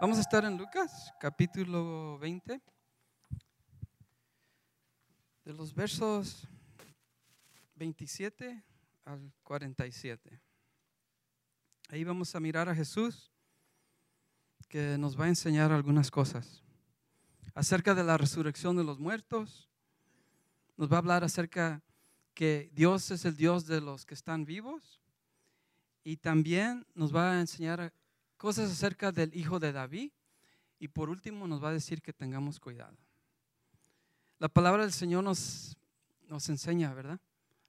Vamos a estar en Lucas, capítulo 20, de los versos 27 al 47. Ahí vamos a mirar a Jesús, que nos va a enseñar algunas cosas acerca de la resurrección de los muertos. Nos va a hablar acerca que Dios es el Dios de los que están vivos. Y también nos va a enseñar cosas acerca del hijo de David y por último nos va a decir que tengamos cuidado. La palabra del Señor nos, nos enseña, ¿verdad?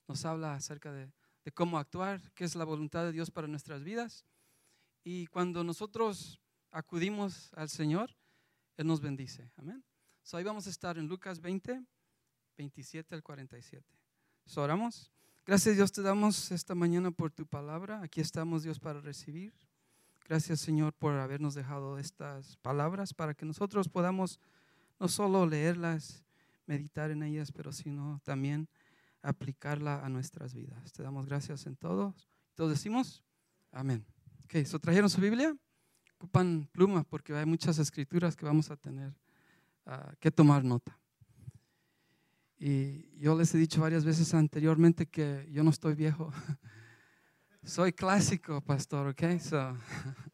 Nos habla acerca de, de cómo actuar, qué es la voluntad de Dios para nuestras vidas. Y cuando nosotros acudimos al Señor, Él nos bendice. Amén. So, ahí vamos a estar en Lucas 20, 27 al 47. So, oramos. Gracias Dios te damos esta mañana por tu palabra. Aquí estamos Dios para recibir. Gracias Señor por habernos dejado estas palabras para que nosotros podamos no solo leerlas, meditar en ellas, pero sino también aplicarla a nuestras vidas. Te damos gracias en todos. Todos decimos amén. Ok, ¿so trajeron su Biblia? Ocupan pluma porque hay muchas escrituras que vamos a tener uh, que tomar nota. Y yo les he dicho varias veces anteriormente que yo no estoy viejo. Soy clásico, pastor, ¿ok? So,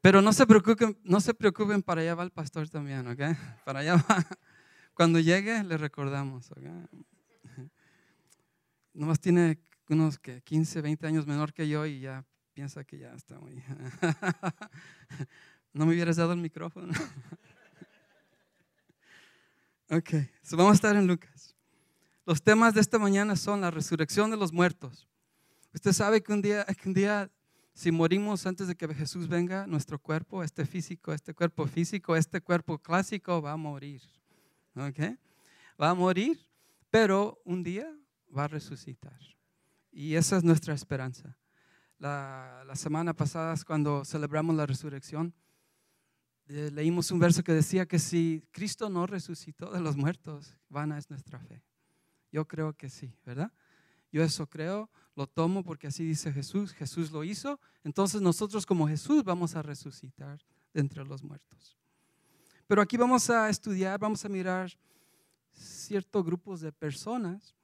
pero no se preocupen, no se preocupen, para allá va el pastor también, ¿ok? Para allá va. Cuando llegue, le recordamos, ¿ok? Nomás tiene unos que 15, 20 años menor que yo y ya piensa que ya está muy... ¿No me hubieras dado el micrófono? ok, so vamos a estar en Lucas. Los temas de esta mañana son la resurrección de los muertos Usted sabe que un día, que un día si morimos antes de que Jesús venga, nuestro cuerpo, este físico, este cuerpo físico, este cuerpo clásico va a morir. ¿Ok? Va a morir, pero un día va a resucitar. Y esa es nuestra esperanza. La, la semana pasada, cuando celebramos la resurrección, eh, leímos un verso que decía que si Cristo no resucitó de los muertos, vana es nuestra fe. Yo creo que sí, ¿verdad? Yo eso creo, lo tomo porque así dice Jesús, Jesús lo hizo, entonces nosotros como Jesús vamos a resucitar de entre los muertos. Pero aquí vamos a estudiar, vamos a mirar ciertos grupos de personas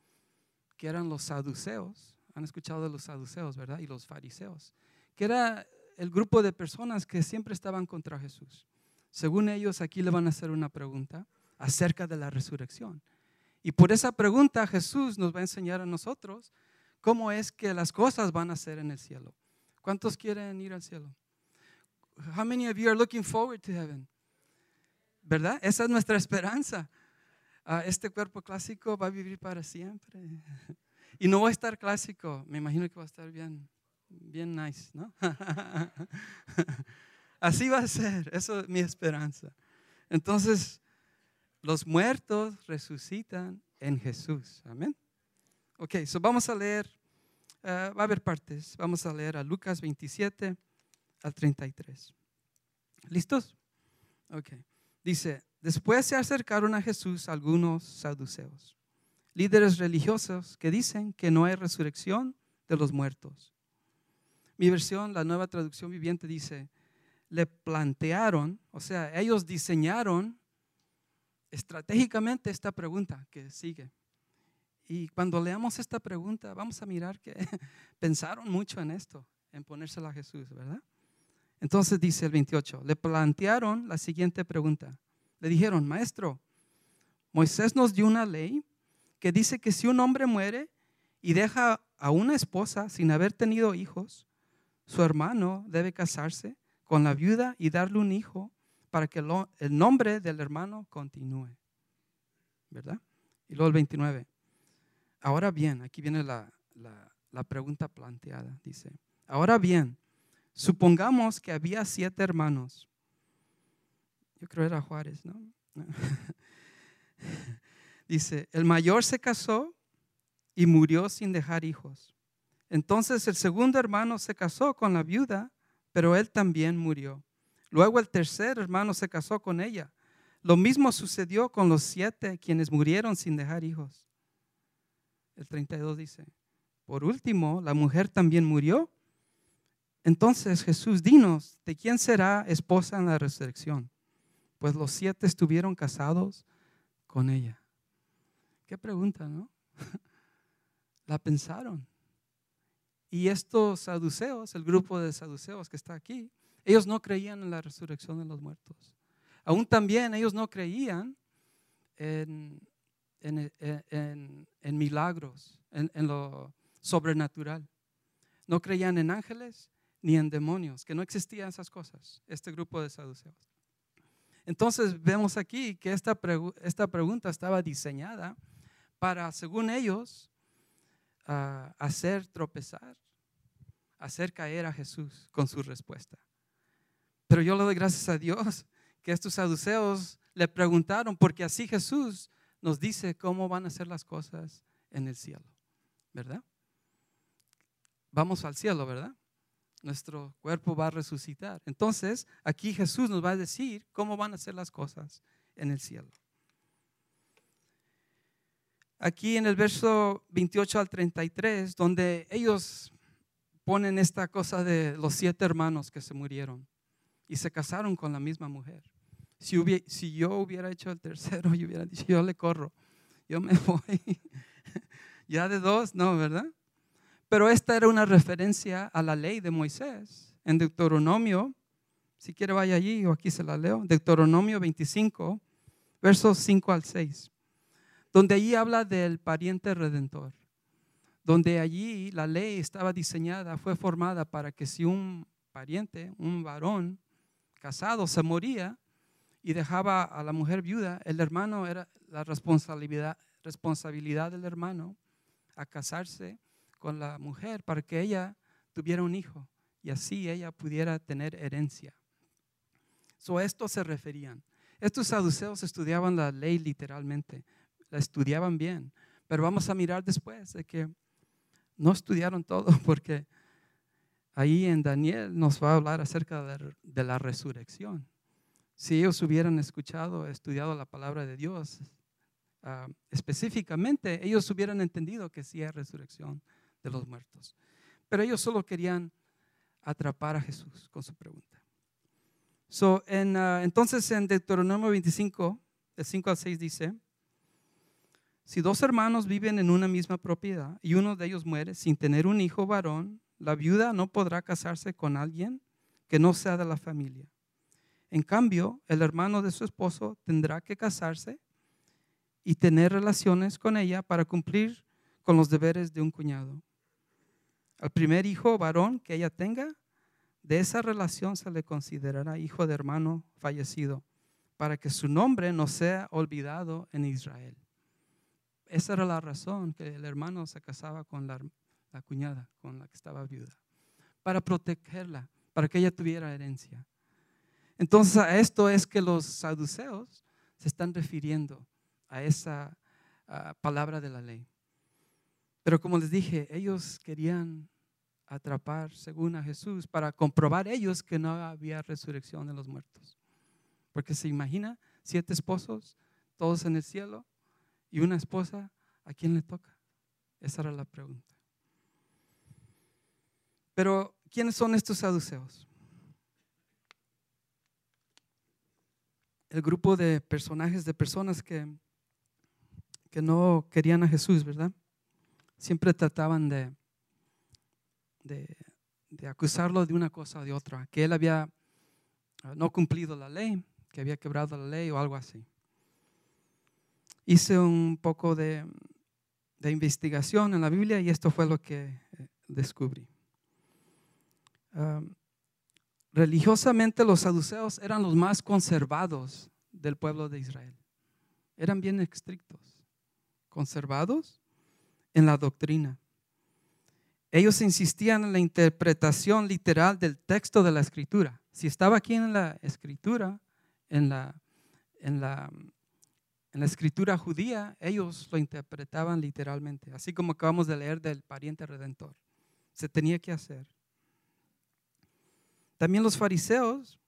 que eran los saduceos, han escuchado de los saduceos, ¿verdad? Y los fariseos, que era el grupo de personas que siempre estaban contra Jesús. Según ellos, aquí le van a hacer una pregunta acerca de la resurrección. Y por esa pregunta Jesús nos va a enseñar a nosotros cómo es que las cosas van a ser en el cielo. ¿Cuántos quieren ir al cielo? How many of you are looking forward to heaven? ¿Verdad? Esa es nuestra esperanza. Uh, este cuerpo clásico va a vivir para siempre. Y no va a estar clásico, me imagino que va a estar bien, bien nice, ¿no? Así va a ser, eso es mi esperanza. Entonces, los muertos resucitan en Jesús. Amén. Ok, so vamos a leer, uh, va a haber partes. Vamos a leer a Lucas 27 al 33. ¿Listos? Ok. Dice, después se acercaron a Jesús algunos saduceos, líderes religiosos que dicen que no hay resurrección de los muertos. Mi versión, la nueva traducción viviente, dice, le plantearon, o sea, ellos diseñaron estratégicamente esta pregunta que sigue. Y cuando leamos esta pregunta, vamos a mirar que pensaron mucho en esto, en ponérsela a Jesús, ¿verdad? Entonces dice el 28, le plantearon la siguiente pregunta. Le dijeron, maestro, Moisés nos dio una ley que dice que si un hombre muere y deja a una esposa sin haber tenido hijos, su hermano debe casarse con la viuda y darle un hijo para que el nombre del hermano continúe. ¿Verdad? Y luego el 29. Ahora bien, aquí viene la, la, pregunta planteada. Dice, ahora bien, supongamos que había siete hermanos. Yo creo era Juárez, ¿no? Dice, el mayor se casó y murió sin dejar hijos. Entonces el segundo hermano se casó con la viuda, pero él también murió. Luego el tercer hermano se casó con ella. Lo mismo sucedió con los siete quienes murieron sin dejar hijos. El 32 dice, por último, la mujer también murió. Entonces Jesús, dinos, ¿de quién será esposa en la resurrección? Pues los siete estuvieron casados con ella. Qué pregunta, ¿no? La pensaron. Y estos saduceos, el grupo de saduceos que está aquí, ellos no creían en la resurrección de los muertos. Aún también ellos no creían en, en, milagros, en, lo sobrenatural. No creían en ángeles ni en demonios, que no existían esas cosas, este grupo de saduceos. Entonces vemos aquí que esta, esta pregunta estaba diseñada para, según ellos, ah, hacer tropezar, hacer caer a Jesús con su respuesta. Pero yo le doy gracias a Dios que estos saduceos le preguntaron, porque así Jesús nos dice cómo van a ser las cosas en el cielo, ¿verdad? Vamos al cielo, ¿verdad? Nuestro cuerpo va a resucitar. Entonces, aquí Jesús nos va a decir cómo van a ser las cosas en el cielo. Aquí en el verso 28 al 33, donde ellos ponen esta cosa de los siete hermanos que se murieron y se casaron con la misma mujer. Si, yo hubiera hecho el tercero, yo hubiera dicho, yo le corro, yo me voy. ya de dos, no, ¿verdad? Pero esta era una referencia a la ley de Moisés. En Deuteronomio, si quiere vaya allí o aquí se la leo, Deuteronomio 25, versos 5 al 6, donde allí habla del pariente redentor, donde allí la ley estaba diseñada, fue formada para que si un pariente, un varón casado se moría, y dejaba a la mujer viuda, el hermano era la responsabilidad, responsabilidad del hermano a casarse con la mujer para que ella tuviera un hijo y así ella pudiera tener herencia. So, a esto se referían. Estos saduceos estudiaban la ley literalmente, la estudiaban bien, pero vamos a mirar después de que no estudiaron todo porque ahí en Daniel nos va a hablar acerca de la resurrección si ellos hubieran escuchado, estudiado la palabra de Dios, ah, específicamente, ellos hubieran entendido que sí hay resurrección de los muertos. Pero ellos solo querían atrapar a Jesús con su pregunta. So, en, ah, entonces en Deuteronomio 25, de 5 al 6 dice, si dos hermanos viven en una misma propiedad y uno de ellos muere sin tener un hijo varón, la viuda no podrá casarse con alguien que no sea de la familia en cambio, el hermano de su esposo tendrá que casarse y tener relaciones con ella para cumplir con los deberes de un cuñado. Al primer hijo varón que ella tenga, de esa relación se le considerará hijo de hermano fallecido, para que su nombre no sea olvidado en Israel. Esa era la razón que el hermano se casaba con la, la cuñada, con la que estaba viuda, para protegerla, para que ella tuviera herencia. Entonces a esto es que los saduceos se están refiriendo a esa palabra de la ley. Pero como les dije, ellos querían atrapar según a Jesús para comprobar ellos que no había resurrección de los muertos. Porque se imagina siete esposos, todos en el cielo, y una esposa, ¿a quién le toca? Esa era la pregunta. Pero, ¿quiénes son estos saduceos? El grupo de personajes, de personas que, que no querían a Jesús, ¿verdad? Siempre trataban de, de, acusarlo de una cosa o de otra, que él había ah, no cumplido la ley, que había quebrado la ley o algo así. Hice un poco de, de investigación en la Biblia y esto fue lo que eh, descubrí. Ah, religiosamente los saduceos eran los más conservados del pueblo de Israel. Eran bien estrictos, conservados en la doctrina. Ellos insistían en la interpretación literal del texto de la escritura. Si estaba aquí en la escritura, en la, en la, en la escritura judía, ellos lo interpretaban literalmente, así como acabamos de leer del pariente redentor. Se tenía que hacer. También los fariseos,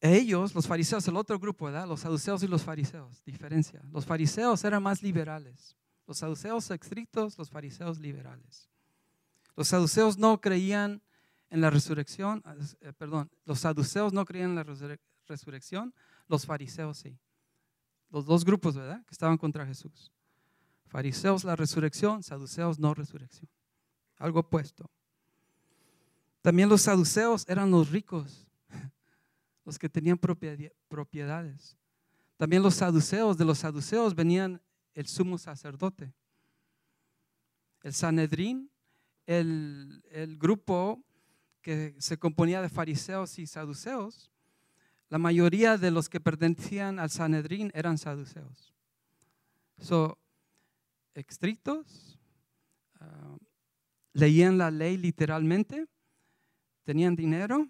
ellos, los fariseos, el otro grupo, ¿verdad? Los saduceos y los fariseos, diferencia. Los fariseos eran más liberales. Los saduceos estrictos, los fariseos liberales. Los saduceos no creían en la resurrección, eh, perdón, los saduceos no creían en la resurrección, los fariseos sí. Los dos grupos, ¿verdad? Que estaban contra Jesús. Fariseos la resurrección, saduceos no resurrección. Algo opuesto. También los saduceos eran los ricos, los que tenían propiedades. También los saduceos, de los saduceos venían el sumo sacerdote. El Sanedrín, el, grupo que se componía de fariseos y saduceos, la mayoría de los que pertenecían al Sanedrín eran saduceos. So, estrictos, ah, leían la ley literalmente, tenían dinero,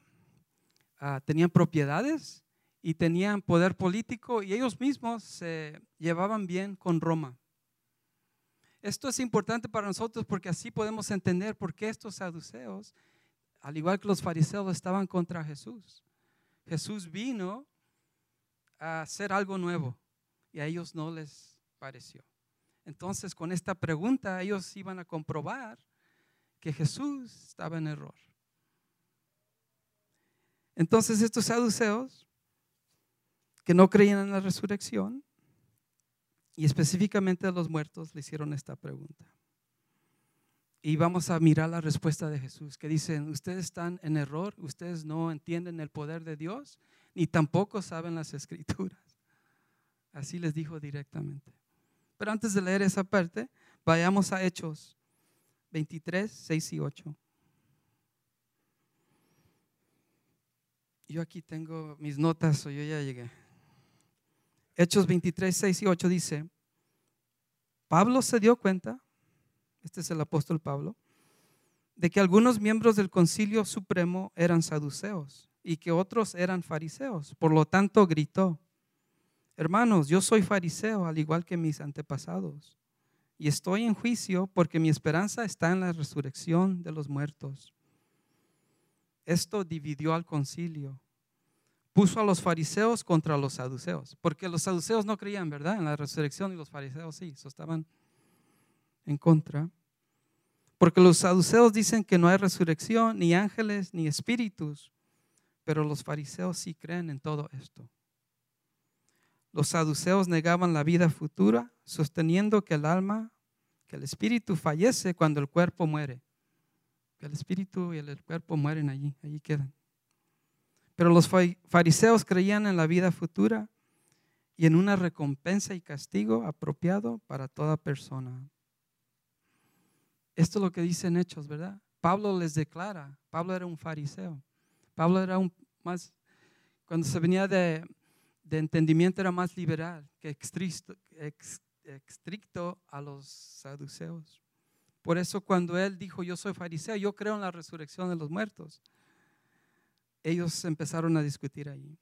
ah, tenían propiedades y tenían poder político y ellos mismos se llevaban bien con Roma. Esto es importante para nosotros porque así podemos entender por qué estos saduceos, al igual que los fariseos, estaban contra Jesús. Jesús vino a hacer algo nuevo y a ellos no les pareció. Entonces, con esta pregunta, ellos iban a comprobar que Jesús estaba en error. Entonces, estos saduceos que no creían en la resurrección y específicamente a los muertos le hicieron esta pregunta. Y vamos a mirar la respuesta de Jesús, que dicen, ustedes están en error, ustedes no entienden el poder de Dios, ni tampoco saben las escrituras. Así les dijo directamente. Pero antes de leer esa parte, vayamos a Hechos 23, 6 y 8. Yo aquí tengo mis notas, o yo ya llegué. Hechos 23, 6 y 8 dice, Pablo se dio cuenta, este es el apóstol Pablo, de que algunos miembros del concilio supremo eran saduceos y que otros eran fariseos. Por lo tanto, gritó, hermanos, yo soy fariseo al igual que mis antepasados, y estoy en juicio porque mi esperanza está en la resurrección de los muertos. Esto dividió al concilio puso a los fariseos contra los saduceos, porque los saduceos no creían, ¿verdad?, en la resurrección y los fariseos sí, estaban en contra. Porque los saduceos dicen que no hay resurrección, ni ángeles, ni espíritus, pero los fariseos sí creen en todo esto. Los saduceos negaban la vida futura, sosteniendo que el alma, que el espíritu fallece cuando el cuerpo muere. Que el espíritu y el cuerpo mueren allí, allí quedan. Pero los fariseos creían en la vida futura y en una recompensa y castigo apropiado para toda persona. Esto es lo que dicen Hechos, ¿verdad? Pablo les declara, Pablo era un fariseo. Pablo era un más, cuando se venía de, entendimiento era más liberal que estricto a los saduceos. Por eso cuando él dijo, yo soy fariseo, yo creo en la resurrección de los muertos ellos empezaron a discutir ahí.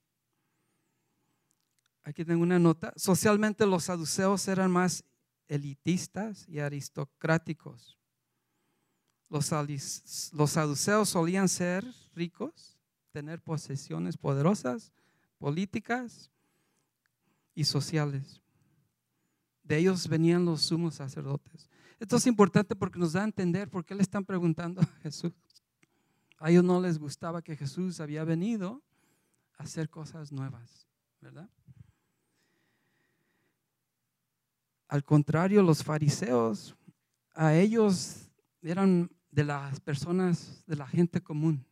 Aquí tengo una nota. Socialmente los saduceos eran más elitistas y aristocráticos. Los, los saduceos solían ser ricos, tener posesiones poderosas, políticas y sociales. De ellos venían los sumos sacerdotes. Esto es importante porque nos da a entender por qué le están preguntando a Jesús. A ellos no les gustaba que Jesús había venido a hacer cosas nuevas, ¿verdad? Al contrario, los fariseos, a ellos eran de las personas, de la gente común.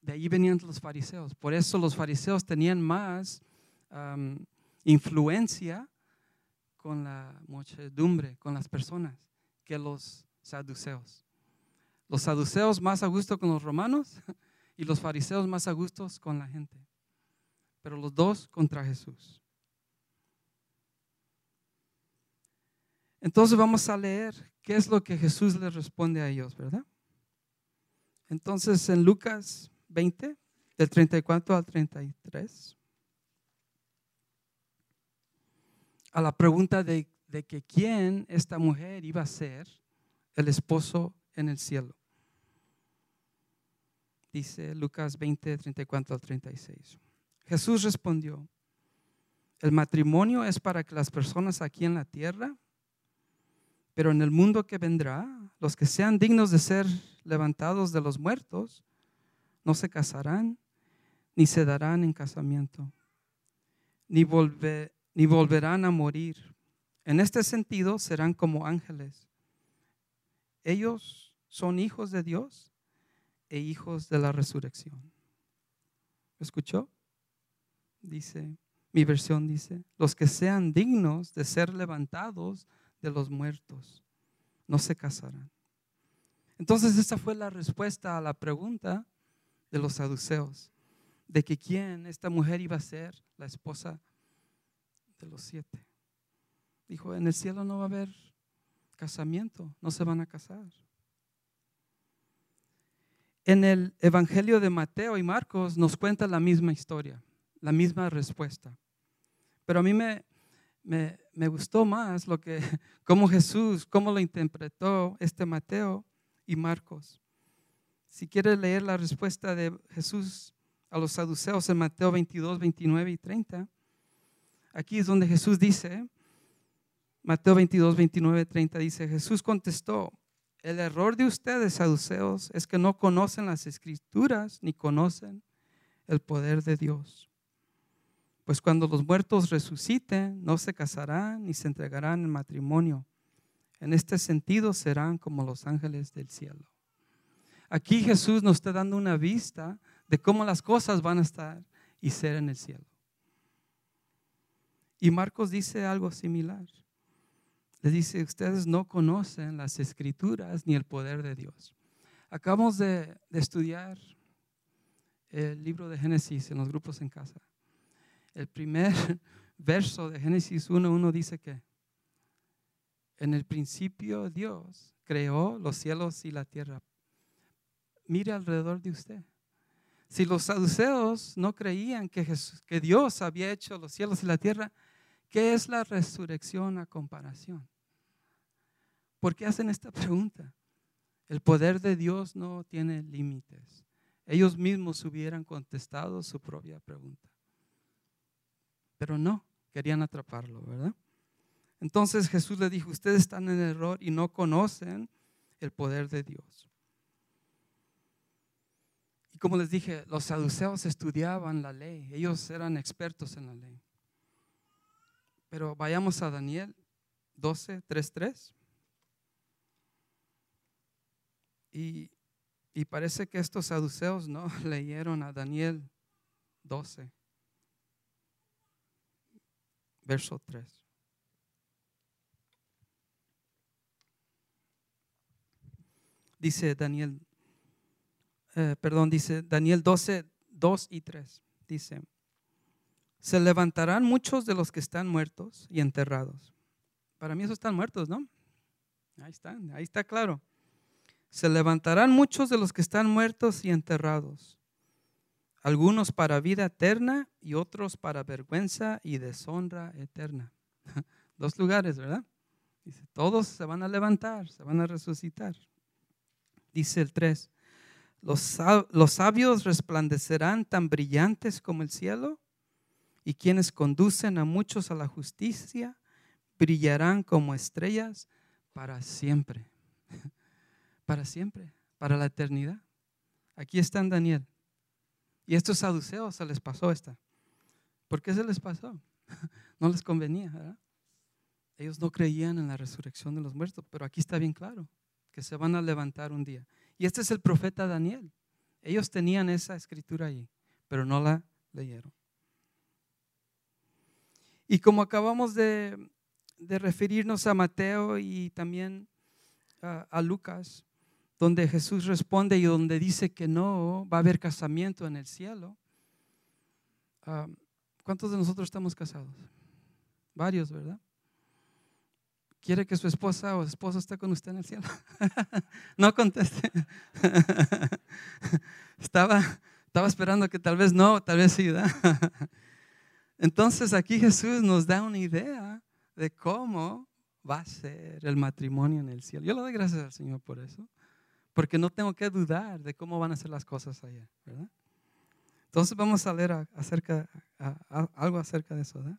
De ahí venían los fariseos. Por eso los fariseos tenían más influencia con la muchedumbre, con las personas, que los saduceos. Los saduceos más a gusto con los romanos y los fariseos más a gusto con la gente. Pero los dos contra Jesús. Entonces vamos a leer qué es lo que Jesús les responde a ellos, ¿verdad? Entonces en Lucas 20, del 34 al 33, a la pregunta de, de que quién esta mujer iba a ser el esposo en el cielo. Dice Lucas 20, 34 al 36. Jesús respondió, el matrimonio es para que las personas aquí en la tierra, pero en el mundo que vendrá, los que sean dignos de ser levantados de los muertos, no se casarán, ni se darán en casamiento, ni, ni volverán a morir. En este sentido serán como ángeles. Ellos son hijos de Dios e hijos de la resurrección. ¿Escuchó? Dice, mi versión dice, los que sean dignos de ser levantados de los muertos no se casarán. Entonces esa fue la respuesta a la pregunta de los saduceos, de que quién, esta mujer iba a ser la esposa de los siete. Dijo, en el cielo no va a haber casamiento, no se van a casar. En el Evangelio de Mateo y Marcos nos cuenta la misma historia, la misma respuesta. Pero a mí me, me, gustó más lo que, cómo Jesús, cómo lo interpretó este Mateo y Marcos. Si quieres leer la respuesta de Jesús a los saduceos en Mateo 22, 29 y 30, aquí es donde Jesús dice, Mateo 22, 29 y 30 dice, Jesús contestó, el error de ustedes, saduceos, es que no conocen las escrituras ni conocen el poder de Dios. Pues cuando los muertos resuciten, no se casarán ni se entregarán en matrimonio. En este sentido serán como los ángeles del cielo. Aquí Jesús nos está dando una vista de cómo las cosas van a estar y ser en el cielo. Y Marcos dice algo similar. Dice, ustedes no conocen las escrituras ni el poder de Dios. Acabamos de, estudiar el libro de Génesis en los grupos en casa. El primer verso de Génesis 1.1 dice que en el principio Dios creó los cielos y la tierra. Mire alrededor de usted. Si los saduceos no creían que, que Dios había hecho los cielos y la tierra, ¿Qué es la resurrección a comparación? ¿Por qué hacen esta pregunta? El poder de Dios no tiene límites. Ellos mismos hubieran contestado su propia pregunta. Pero no, querían atraparlo, ¿verdad? Entonces Jesús le dijo, ustedes están en error y no conocen el poder de Dios. Y como les dije, los saduceos estudiaban la ley, ellos eran expertos en la ley. Pero vayamos a Daniel 12, 3, 3. Y, y parece que estos saduceos no leyeron a Daniel 12, verso 3. Dice Daniel, eh, perdón, dice Daniel 12, 2 y 3. Dice, se levantarán muchos de los que están muertos y enterrados. Para mí esos están muertos, ¿no? Ahí están, ahí está claro. Se levantarán muchos de los que están muertos y enterrados. Algunos para vida eterna y otros para vergüenza y deshonra eterna. Dos lugares, ¿verdad? Dice, todos se van a levantar, se van a resucitar. Dice el 3, los, los sabios resplandecerán tan brillantes como el cielo y quienes conducen a muchos a la justicia brillarán como estrellas para siempre. Para siempre, para la eternidad. Aquí está en Daniel. Y estos saduceos se les pasó esta. ¿Por qué se les pasó? No les convenía, ¿verdad? Ellos no creían en la resurrección de los muertos, pero aquí está bien claro que se van a levantar un día. Y este es el profeta Daniel. Ellos tenían esa escritura allí, pero no la leyeron. Y como acabamos de, referirnos a Mateo y también a, Lucas, donde Jesús responde y donde dice que no va a haber casamiento en el cielo. Ah, ¿Cuántos de nosotros estamos casados? Varios, ¿verdad? ¿Quiere que su esposa o esposo esté con usted en el cielo? no conteste. estaba, estaba esperando que tal vez no, tal vez sí. Entonces aquí Jesús nos da una idea de cómo va a ser el matrimonio en el cielo. Yo le doy gracias al Señor por eso, porque no tengo que dudar de cómo van a ser las cosas allá, ¿verdad? Entonces vamos a leer acerca, algo acerca de eso, ¿verdad?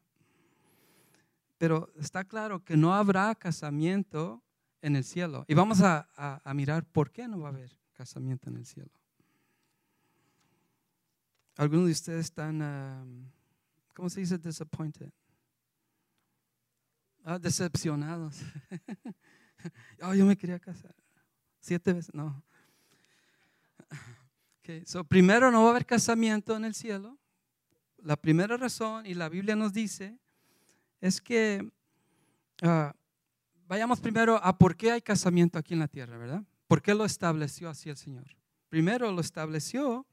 Pero está claro que no habrá casamiento en el cielo. Y vamos a, mirar por qué no va a haber casamiento en el cielo. Algunos de ustedes están, ¿cómo se dice? Disappointed. Ah, decepcionados. oh, yo me quería casar. Siete veces, no. Okay, so primero no va a haber casamiento en el cielo. La primera razón, y la Biblia nos dice, es que ah, vayamos primero a por qué hay casamiento aquí en la tierra, ¿verdad? ¿Por qué lo estableció así el Señor? Primero lo estableció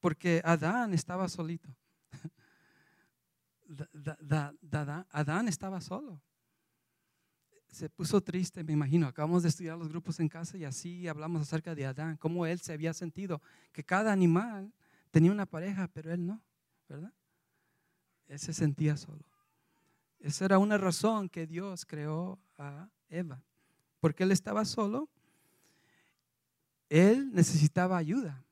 porque Adán estaba solito. Adán estaba solo. Se puso triste, me imagino. Acabamos de estudiar los grupos en casa y así hablamos acerca de Adán, cómo él se había sentido, que cada animal tenía una pareja, pero él no, ¿verdad? Él se sentía solo. Esa era una razón que Dios creó a Eva, porque él estaba solo. Él necesitaba ayuda.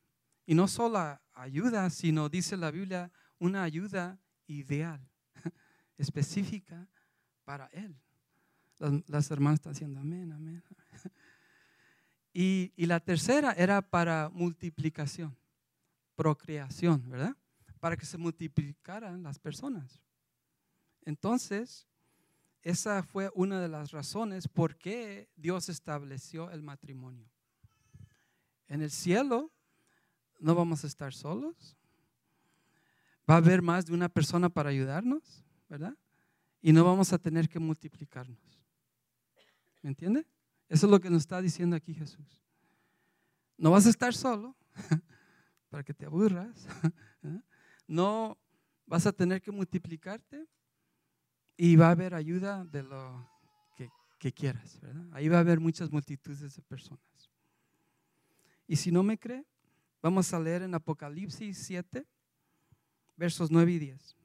Y no solo ayuda, sino, dice la Biblia, una ayuda ideal, específica para él. Las, hermanas están diciendo amén, amén. Y, y la tercera era para multiplicación, procreación, ¿verdad? Para que se multiplicaran las personas. Entonces, esa fue una de las razones por qué Dios estableció el matrimonio. En el cielo no vamos a estar solos. Va a haber más de una persona para ayudarnos, ¿verdad? Y no vamos a tener que multiplicarnos. ¿Me entiende? Eso es lo que nos está diciendo aquí Jesús. No vas a estar solo para que te aburras. No vas a tener que multiplicarte y va a haber ayuda de lo que, quieras, ¿verdad? Ahí va a haber muchas multitudes de personas. Y si no me cree, vamos a leer en Apocalipsis 7, versos 9 y 10.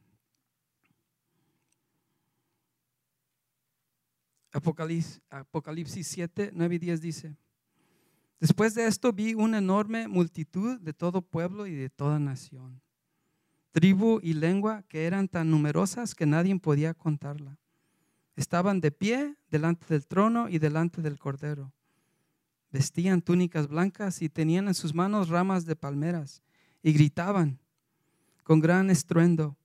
Apocalipsis, Apocalipsis 7, 9 y 10 dice, después de esto vi una enorme multitud de todo pueblo y de toda nación tribu y lengua que eran tan numerosas que nadie podía contarla. Estaban de pie delante del trono y delante del cordero. Vestían túnicas blancas y tenían en sus manos ramas de palmeras y gritaban con gran estruendo,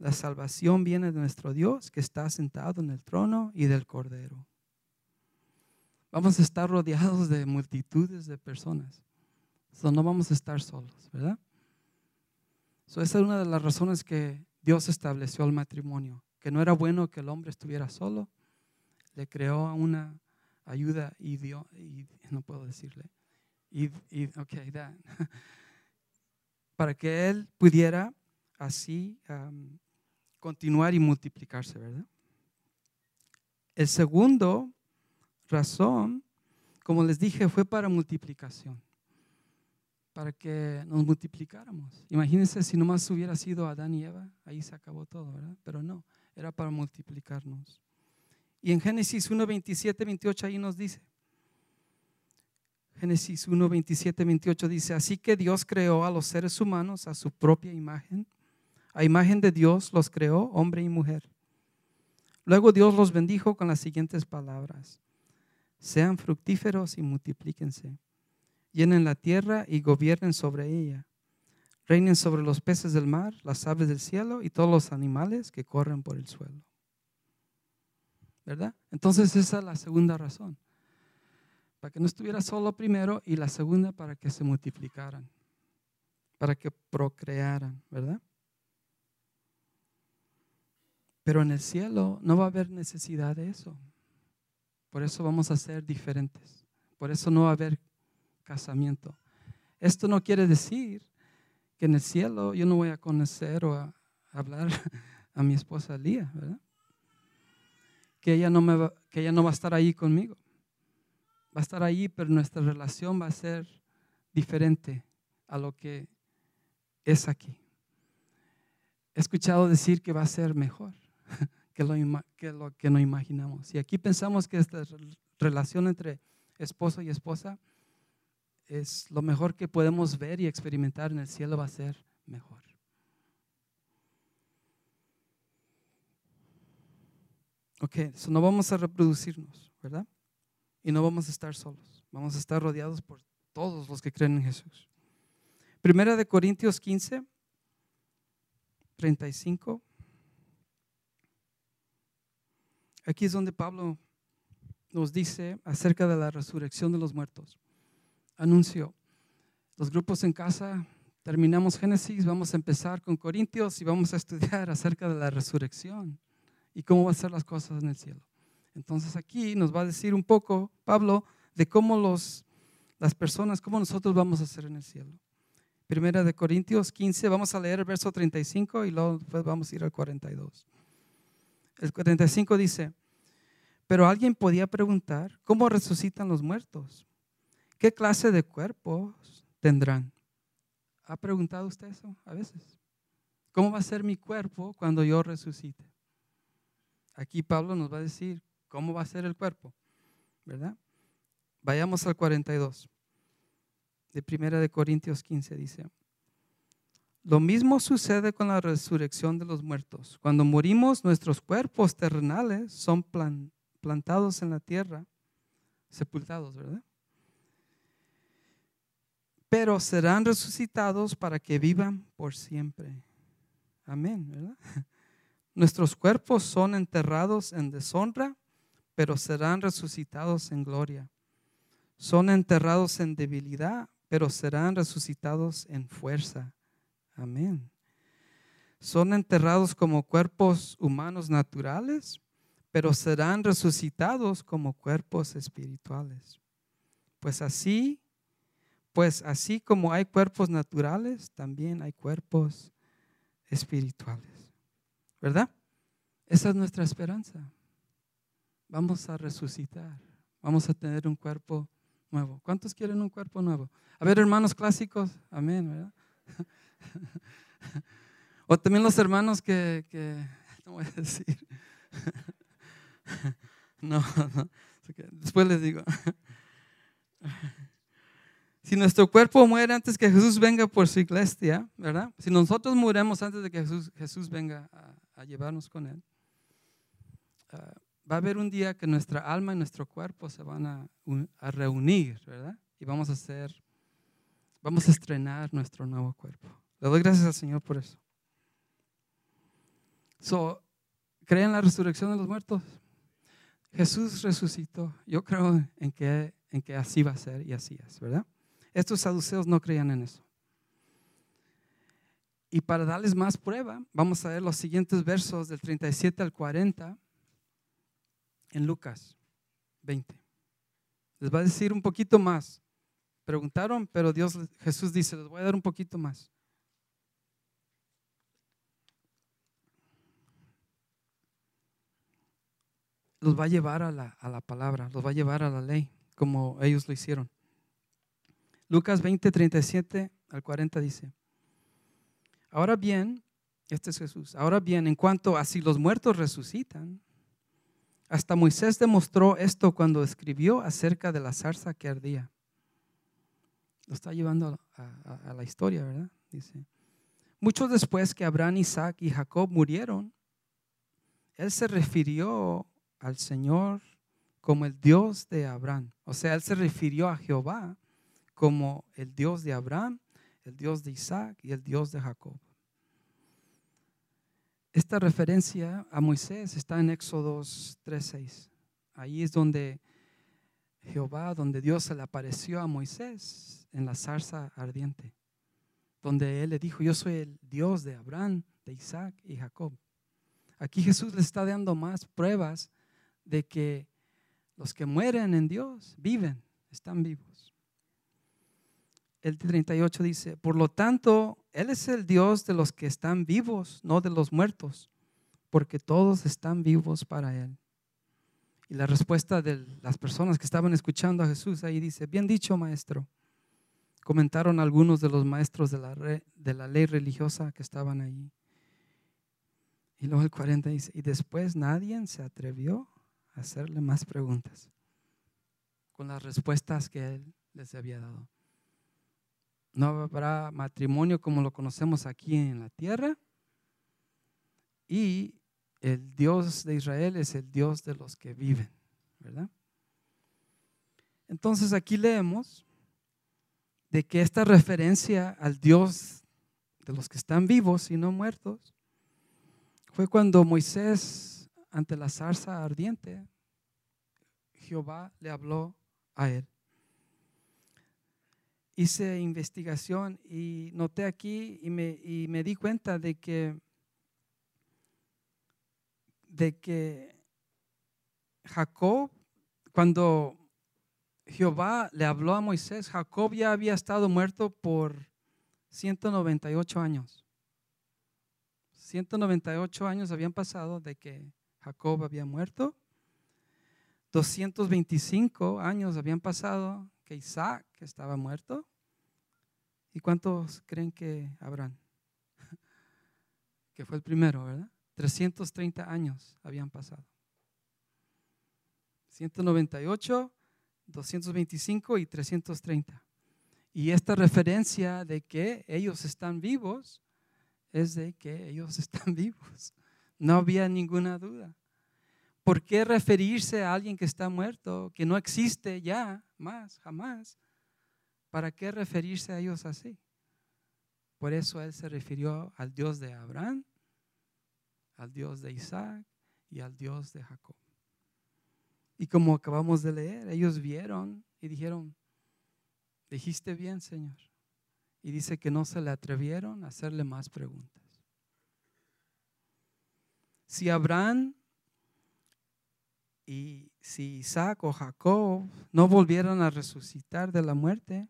la salvación viene de nuestro Dios que está sentado en el trono y del cordero. Vamos a estar rodeados de multitudes de personas. no vamos a estar solos, ¿verdad? esa es una de las razones que Dios estableció el matrimonio, que no era bueno que el hombre estuviera solo. Le creó una ayuda y dio, y no puedo decirle, y, okay, para que él pudiera así continuar y multiplicarse, ¿verdad? El segundo razón, como les dije, fue para multiplicación para que nos multiplicáramos. Imagínense si nomás hubiera sido Adán y Eva, ahí se acabó todo, ¿verdad? Pero no, era para multiplicarnos. Y en Génesis 1, 27, 28 ahí nos dice, Génesis 1, 27, 28 dice, así que Dios creó a los seres humanos a su propia imagen. A imagen de Dios los creó hombre y mujer. Luego Dios los bendijo con las siguientes palabras. Sean fructíferos y multiplíquense llenen la tierra y gobiernen sobre ella. Reinen sobre los peces del mar, las aves del cielo y todos los animales que corren por el suelo. ¿Verdad? Entonces esa es la segunda razón. Para que no estuviera solo primero y la segunda para que se multiplicaran, para que procrearan, ¿verdad? Pero en el cielo no va a haber necesidad de eso. Por eso vamos a ser diferentes. Por eso no va a haber casamiento. Esto no quiere decir que en el cielo yo no voy a conocer o a hablar a mi esposa Lía, ¿verdad? Que ella no, me va, que ella no va a estar ahí conmigo. Va a estar ahí, pero nuestra relación va a ser diferente a lo que es aquí. He escuchado decir que va a ser mejor que lo, que lo que no imaginamos. Y aquí pensamos que esta relación entre esposo y esposa es lo mejor que podemos ver y experimentar en el cielo va a ser mejor. Ok, no vamos a reproducirnos, ¿verdad? Y no vamos a estar solos. Vamos a estar rodeados por todos los que creen en Jesús. Primera de Corintios 15, 35. Aquí es donde Pablo nos dice acerca de la resurrección de los muertos. Anunció, los grupos en casa, terminamos Génesis, vamos a empezar con Corintios y vamos a estudiar acerca de la resurrección y cómo van a ser las cosas en el cielo. Entonces aquí nos va a decir un poco Pablo de cómo los, las personas, cómo nosotros vamos a ser en el cielo. Primera de Corintios 15, vamos a leer el verso 35 y luego vamos a ir al 42. El 45 dice, pero alguien podía preguntar, ¿cómo resucitan los muertos? ¿Qué clase de cuerpos tendrán? ¿Ha preguntado usted eso a veces? ¿Cómo va a ser mi cuerpo cuando yo resucite? Aquí Pablo nos va a decir cómo va a ser el cuerpo, ¿verdad? Vayamos al 42 de Primera de Corintios 15 dice, lo mismo sucede con la resurrección de los muertos. Cuando morimos, nuestros cuerpos terrenales son plan, plantados en la tierra, sepultados, ¿verdad? Pero serán resucitados para que vivan por siempre. Amén, ¿verdad? Nuestros cuerpos son enterrados en deshonra, pero serán resucitados en gloria. Son enterrados en debilidad, pero serán resucitados en fuerza. Amén. Son enterrados como cuerpos humanos naturales, pero serán resucitados como cuerpos espirituales. Pues así, pues así como hay cuerpos naturales, también hay cuerpos espirituales. ¿Verdad? Esa es nuestra esperanza. Vamos a resucitar. Vamos a tener un cuerpo nuevo. ¿Cuántos quieren un cuerpo nuevo? A ver, hermanos clásicos, amén, ¿verdad? O también los hermanos que, no voy a decir. No, después les digo. Si nuestro cuerpo muere antes que Jesús venga por su iglesia, ¿verdad? Si nosotros muremos antes de que Jesús, Jesús venga a, llevarnos con Él, ah, va a haber un día que nuestra alma y nuestro cuerpo se van a, a, reunir, ¿verdad? Y vamos a hacer, vamos a estrenar nuestro nuevo cuerpo. Le doy gracias al Señor por eso. So, ¿Creen en la resurrección de los muertos? Jesús resucitó. Yo creo en que, en que así va a ser y así es, ¿verdad? Estos saduceos no creían en eso. Y para darles más prueba, vamos a ver los siguientes versos del 37 al 40 en Lucas 20. Les va a decir un poquito más. Preguntaron, pero Dios, Jesús dice, les voy a dar un poquito más. Los va a llevar a la, a la palabra, los va a llevar a la ley, como ellos lo hicieron. Lucas 20, 37 al 40 dice, ahora bien, este es Jesús, ahora bien, en cuanto a si los muertos resucitan, hasta Moisés demostró esto cuando escribió acerca de la zarza que ardía. Lo está llevando a, a la historia, ¿verdad? Dice, mucho después que Abraham, Isaac y Jacob murieron, él se refirió al Señor como el Dios de Abraham. O sea, él se refirió a Jehová como el Dios de Abraham, el Dios de Isaac y el Dios de Jacob. Esta referencia a Moisés está en Éxodos 3:6. Ahí es donde Jehová, donde Dios se le apareció a Moisés en la zarza ardiente, donde él le dijo, yo soy el Dios de Abraham, de Isaac y Jacob. Aquí Jesús le está dando más pruebas de que los que mueren en Dios viven, están vivos. El 38 dice, por lo tanto, Él es el Dios de los que están vivos, no de los muertos, porque todos están vivos para Él. Y la respuesta de las personas que estaban escuchando a Jesús ahí dice, bien dicho, maestro. Comentaron algunos de los maestros de la, de la ley religiosa que estaban ahí. Y luego el 40 dice, y después nadie se atrevió hacerle más preguntas con las respuestas que él les había dado. No habrá matrimonio como lo conocemos aquí en la tierra. Y el Dios de Israel es el Dios de los que viven, ¿verdad? Entonces aquí leemos de que esta referencia al Dios de los que están vivos y no muertos fue cuando Moisés, ante la zarza ardiente, Jehová le habló a él. Hice investigación y noté aquí y me, di cuenta de que, de que Jacob, cuando Jehová le habló a Moisés, Jacob ya había estado muerto por 198 años. 198 años habían pasado de que Jacob había muerto. 225 años habían pasado que Isaac estaba muerto. ¿Y cuántos creen que habrán? que fue el primero, ¿verdad? 330 años habían pasado. 198 225 y 330. Y esta referencia de que ellos están vivos es de que ellos están vivos. No había ninguna duda. ¿Por qué referirse a alguien que está muerto, que no existe ya más, jamás? ¿Para qué referirse a ellos así? Por eso él se refirió al Dios de Abraham, al Dios de Isaac y al Dios de Jacob. Y como acabamos de leer, ellos vieron y dijeron, dijiste bien, Señor. Y dice que no se le atrevieron a hacerle más preguntas. Si Abraham y si Isaac o Jacob no volvieran a resucitar de la muerte,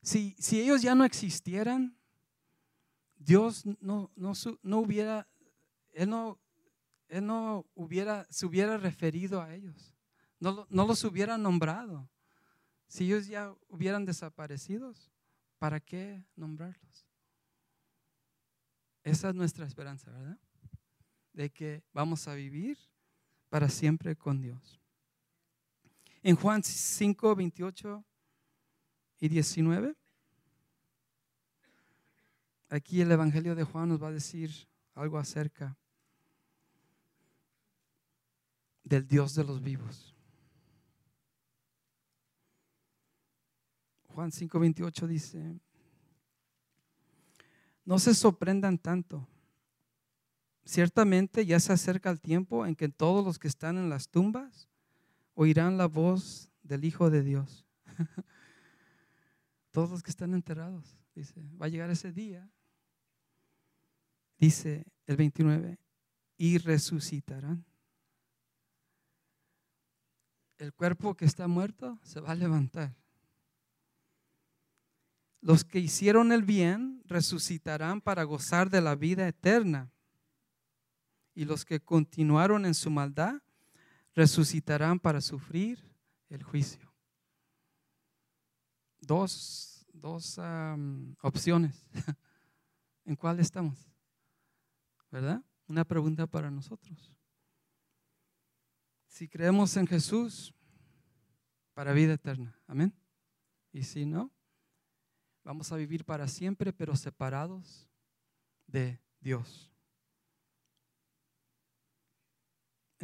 si, si ellos ya no existieran, Dios no, no, no hubiera, Él no él no hubiera, se hubiera referido a ellos, no, no los hubiera nombrado. Si ellos ya hubieran desaparecido, ¿para qué nombrarlos? Esa es nuestra esperanza, ¿verdad? De que vamos a vivir para siempre con Dios. En Juan 5, 28 y 19, aquí el Evangelio de Juan nos va a decir algo acerca del Dios de los vivos. Juan 5:28 dice, no se sorprendan tanto. Ciertamente ya se acerca el tiempo en que todos los que están en las tumbas oirán la voz del Hijo de Dios. todos los que están enterrados, dice, va a llegar ese día. Dice el 29, y resucitarán el cuerpo que está muerto se va a levantar. Los que hicieron el bien resucitarán para gozar de la vida eterna. Y los que continuaron en su maldad resucitarán para sufrir el juicio. Dos, dos opciones. ¿En cuál estamos? ¿Verdad? Una pregunta para nosotros. Si creemos en Jesús, para vida eterna. Amén. Y si no, vamos a vivir para siempre, pero separados de Dios.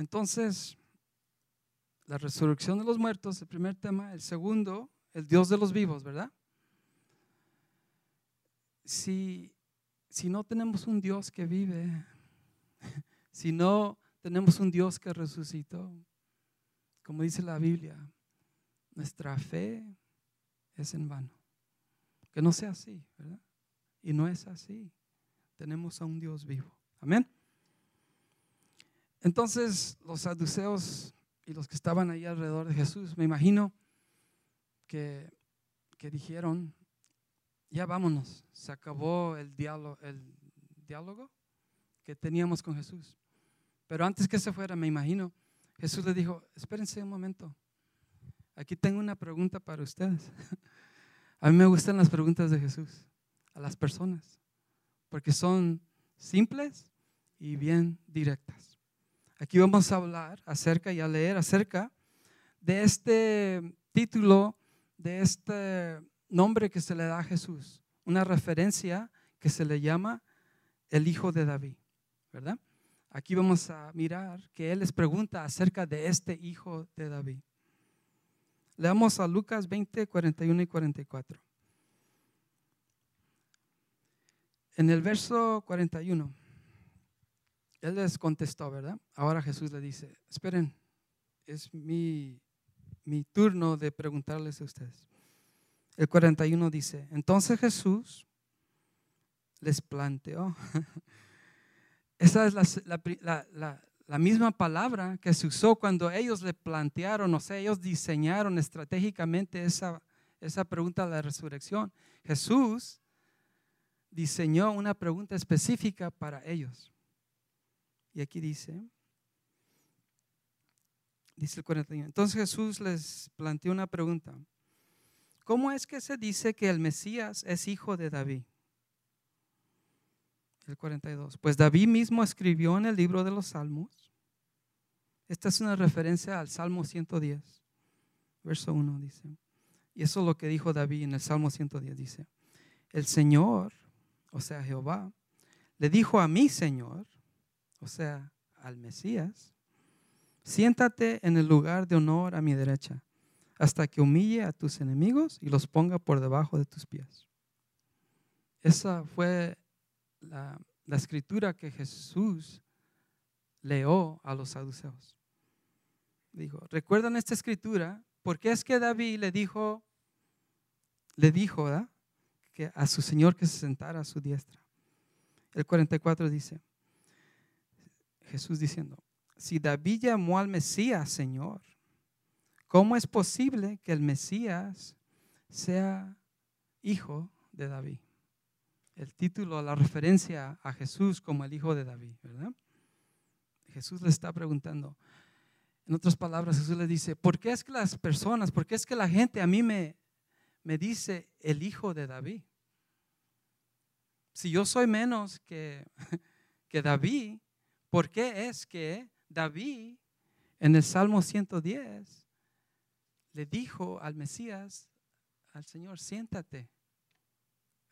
Entonces, la resurrección de los muertos, el primer tema. El segundo, el Dios de los vivos, ¿verdad? Si, si no tenemos un Dios que vive, si no tenemos un Dios que resucitó. Como dice la Biblia, nuestra fe es en vano. Que no sea así, ¿verdad? Y no es así. Tenemos a un Dios vivo. Amén. Entonces, los saduceos y los que estaban ahí alrededor de Jesús, me imagino que, que dijeron, ya vámonos, se acabó el diálogo, el diálogo que teníamos con Jesús. Pero antes que se fuera, me imagino, Jesús le dijo, espérense un momento. Aquí tengo una pregunta para ustedes. A mí me gustan las preguntas de Jesús a las personas, porque son simples y bien directas. Aquí vamos a hablar acerca y a leer acerca de este título, de este nombre que se le da a Jesús, una referencia que se le llama el Hijo de David, ¿verdad? Aquí vamos a mirar que Él les pregunta acerca de este hijo de David. Leamos a Lucas 20, 41 y 44. En el verso 41, él les contestó, ¿verdad? Ahora Jesús le dice, esperen, es mi, mi turno de preguntarles a ustedes. El 41 dice, entonces Jesús les planteó, esa es la, la misma palabra que se usó cuando ellos le plantearon, o sea, ellos diseñaron estratégicamente esa, esa pregunta de la resurrección. Jesús diseñó una pregunta específica para ellos. Y aquí dice, dice el 41. Entonces Jesús les planteó una pregunta. ¿Cómo es que se dice que el Mesías es hijo de David? El 42. Pues David mismo escribió en el libro de los Salmos. Esta es una referencia al Salmo 110, verso 1 dice. Y eso es lo que dijo David en el Salmo 110, dice. El Señor, o sea, Jehová, le dijo a mi Señor, o sea, al Mesías, siéntate en el lugar de honor a mi derecha, hasta que humille a tus enemigos y los ponga por debajo de tus pies. Esa fue la, escritura que Jesús leó a los saduceos. Dijo, ¿recuerdan esta escritura? Porque es que David le dijo, le dijo, Que a su Señor que se sentara a su diestra. El 44 dice, Jesús diciendo, si David llamó al Mesías Señor, ¿cómo es posible que el Mesías sea hijo de David? el título, la referencia a Jesús como el hijo de David. Jesús le está preguntando. En otras palabras, Jesús le dice, ¿por qué es que las personas, por qué es que la gente a mí me, me dice el hijo de David? Si yo soy menos que, que David, ¿por qué es que David en el Salmo 110 le dijo al Mesías, al Señor, siéntate?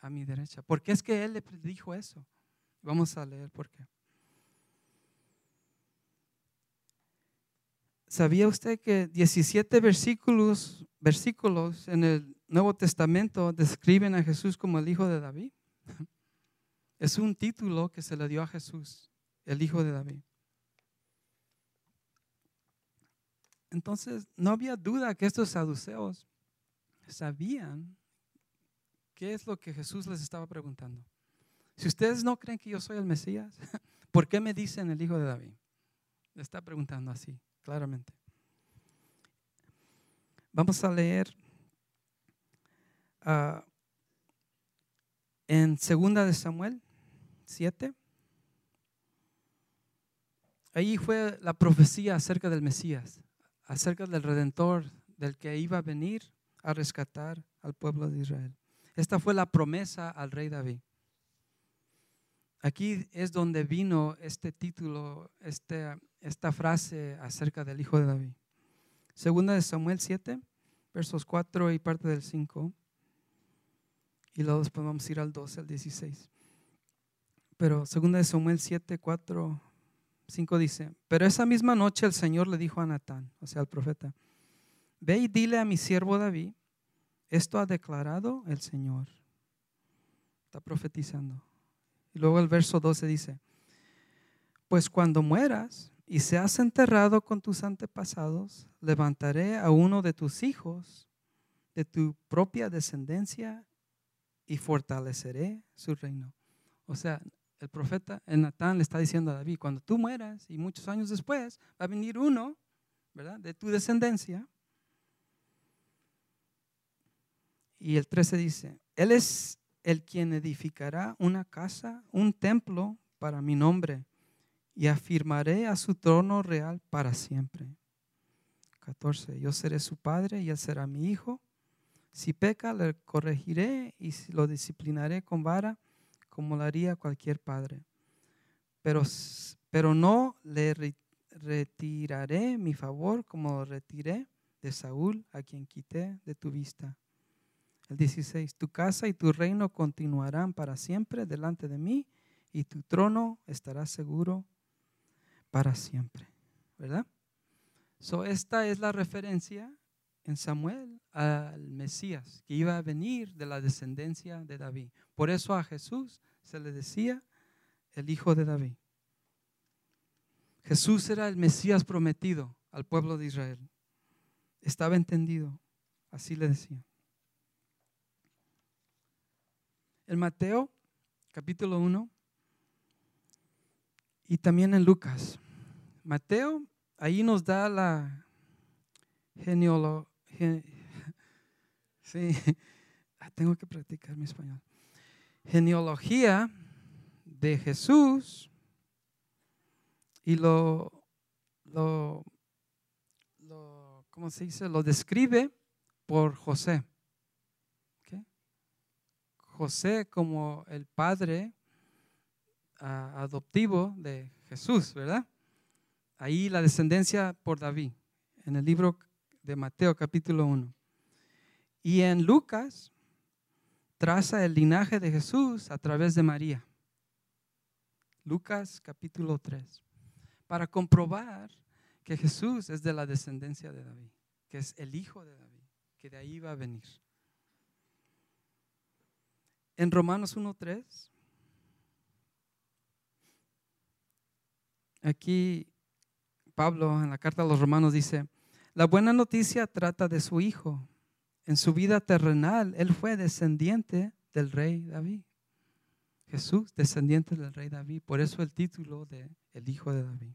a mi derecha. ¿Por qué es que Él le dijo eso? Vamos a leer por qué. ¿Sabía usted que 17 versículos, versículos en el Nuevo Testamento describen a Jesús como el hijo de David? Es un título que se le dio a Jesús, el hijo de David. Entonces, no había duda que estos saduceos sabían ¿Qué es lo que Jesús les estaba preguntando? Si ustedes no creen que yo soy el Mesías, ¿por qué me dicen el hijo de David? Le está preguntando así, claramente. Vamos a leer uh, en segunda de Samuel 7. Ahí fue la profecía acerca del Mesías, acerca del Redentor, del que iba a venir a rescatar al pueblo de Israel. Esta fue la promesa al rey David. Aquí es donde vino este título, este, esta frase acerca del hijo de David. Segunda de Samuel 7, versos 4 y parte del 5. Y luego después vamos a ir al 12, al 16. Pero segunda de Samuel 7, 4, 5 dice, pero esa misma noche el Señor le dijo a Natán, o sea, al profeta, ve y dile a mi siervo David, esto ha declarado el Señor. Está profetizando. Y luego el verso 12 dice, pues cuando mueras y seas enterrado con tus antepasados, levantaré a uno de tus hijos de tu propia descendencia y fortaleceré su reino. O sea, el profeta el Natán le está diciendo a David, cuando tú mueras y muchos años después va a venir uno, ¿verdad? De tu descendencia Y el 13 dice, Él es el quien edificará una casa, un templo para mi nombre, y afirmaré a su trono real para siempre. 14. Yo seré su padre y él será mi hijo. Si peca, le corregiré y lo disciplinaré con vara, como lo haría cualquier padre. Pero, pero no le retiraré mi favor como lo retiré de Saúl, a quien quité de tu vista. El 16, tu casa y tu reino continuarán para siempre delante de mí y tu trono estará seguro para siempre. ¿Verdad? So, esta es la referencia en Samuel al Mesías, que iba a venir de la descendencia de David. Por eso a Jesús se le decía el hijo de David. Jesús era el Mesías prometido al pueblo de Israel. Estaba entendido, así le decía. En Mateo, capítulo 1, y también en Lucas. Mateo, ahí nos da la genealogía. sí, tengo que practicar mi español. Genealogía de Jesús y lo, lo, ¿cómo se dice? Lo describe por José. José como el padre adoptivo de Jesús, ¿verdad? Ahí la descendencia por David, en el libro de Mateo capítulo 1. Y en Lucas traza el linaje de Jesús a través de María. Lucas capítulo 3. Para comprobar que Jesús es de la descendencia de David, que es el hijo de David, que de ahí va a venir. En Romanos 1.3 Aquí Pablo en la carta a los romanos dice, la buena noticia trata de su hijo. En su vida terrenal, él fue descendiente del rey David. Jesús, descendiente del rey David. Por eso el título de el hijo de David.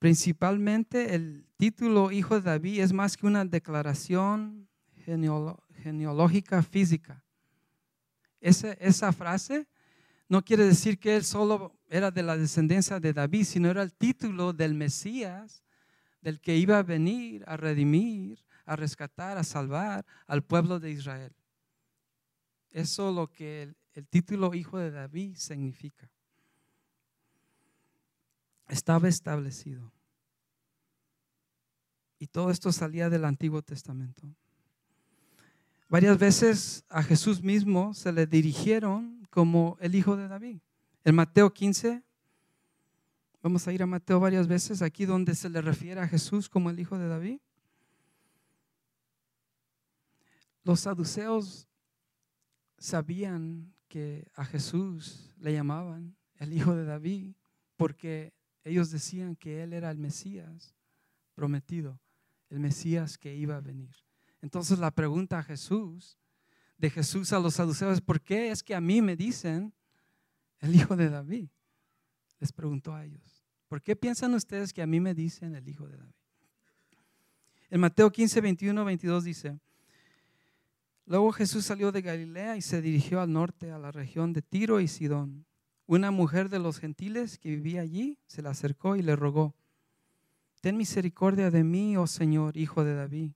Principalmente el título hijo de David es más que una declaración genealógica física. Esa, esa frase no quiere decir que él solo era de la descendencia de David, sino era el título del Mesías, del que iba a venir a redimir, a rescatar, a salvar al pueblo de Israel. Eso es lo que el, el título Hijo de David significa. Estaba establecido. Y todo esto salía del Antiguo Testamento. Varias veces a Jesús mismo se le dirigieron como el hijo de David. En Mateo 15, vamos a ir a Mateo varias veces, aquí donde se le refiere a Jesús como el hijo de David. Los saduceos sabían que a Jesús le llamaban el hijo de David porque ellos decían que él era el Mesías prometido, el Mesías que iba a venir. Entonces la pregunta a Jesús de Jesús a los saduceos, ¿por qué es que a mí me dicen el hijo de David? Les preguntó a ellos. ¿Por qué piensan ustedes que a mí me dicen el hijo de David? En Mateo 15, 21, 22 dice, luego Jesús salió de Galilea y se dirigió al norte, a la región de Tiro y Sidón. Una mujer de los gentiles que vivía allí se le acercó y le rogó, ten misericordia de mí, oh Señor, hijo de David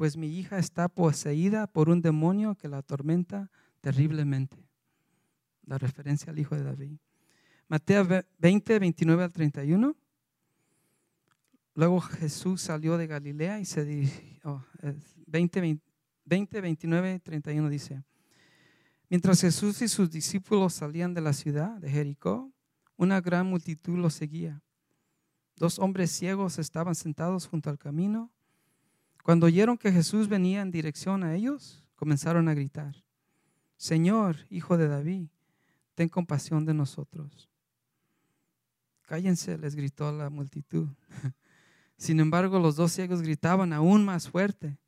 pues mi hija está poseída por un demonio que la atormenta terriblemente. La referencia al hijo de David. Mateo 20, 29 al 31. Luego Jesús salió de Galilea y se dirigió. 20, 20, 29 31 dice. Mientras Jesús y sus discípulos salían de la ciudad de Jericó, una gran multitud los seguía. Dos hombres ciegos estaban sentados junto al camino cuando oyeron que Jesús venía en dirección a ellos, comenzaron a gritar, Señor, hijo de David, ten compasión de nosotros. Cállense, les gritó la multitud. Sin embargo, los dos ciegos gritaban aún más fuerte,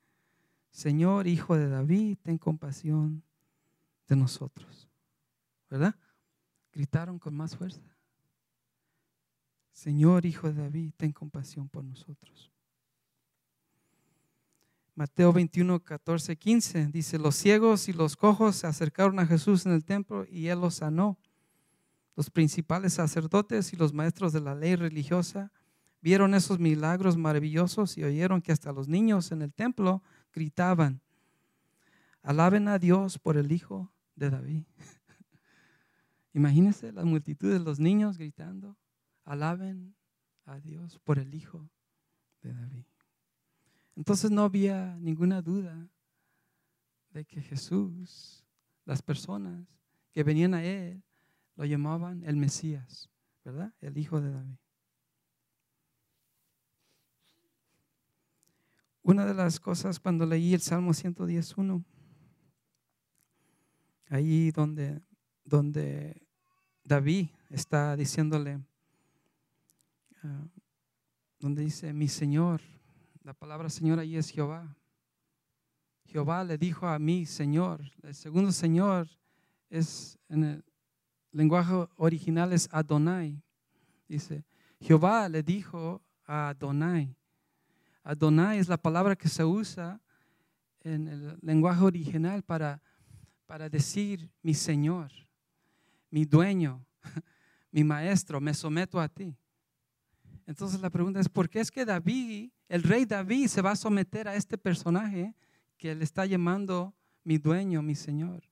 Señor, hijo de David, ten compasión de nosotros. ¿Verdad? Gritaron con más fuerza. Señor, hijo de David, ten compasión por nosotros. Mateo 21, 14, 15 dice, los ciegos y los cojos se acercaron a Jesús en el templo y él los sanó. Los principales sacerdotes y los maestros de la ley religiosa vieron esos milagros maravillosos y oyeron que hasta los niños en el templo gritaban, alaben a Dios por el Hijo de David. Imagínense la multitud de los niños gritando, alaben a Dios por el Hijo de David. Entonces no había ninguna duda de que Jesús, las personas que venían a Él, lo llamaban el Mesías, ¿verdad? El Hijo de David. Una de las cosas cuando leí el Salmo 111, ahí donde, donde David está diciéndole, ah, donde dice, mi Señor, la palabra Señor ahí es Jehová. Jehová le dijo a mí, Señor. El segundo Señor es en el lenguaje original es Adonai. Dice, Jehová le dijo a Adonai. Adonai es la palabra que se usa en el lenguaje original para, para decir mi Señor, mi dueño, mi maestro, me someto a ti. Entonces la pregunta es, ¿por qué es que David, el rey David, se va a someter a este personaje que le está llamando mi dueño, mi Señor?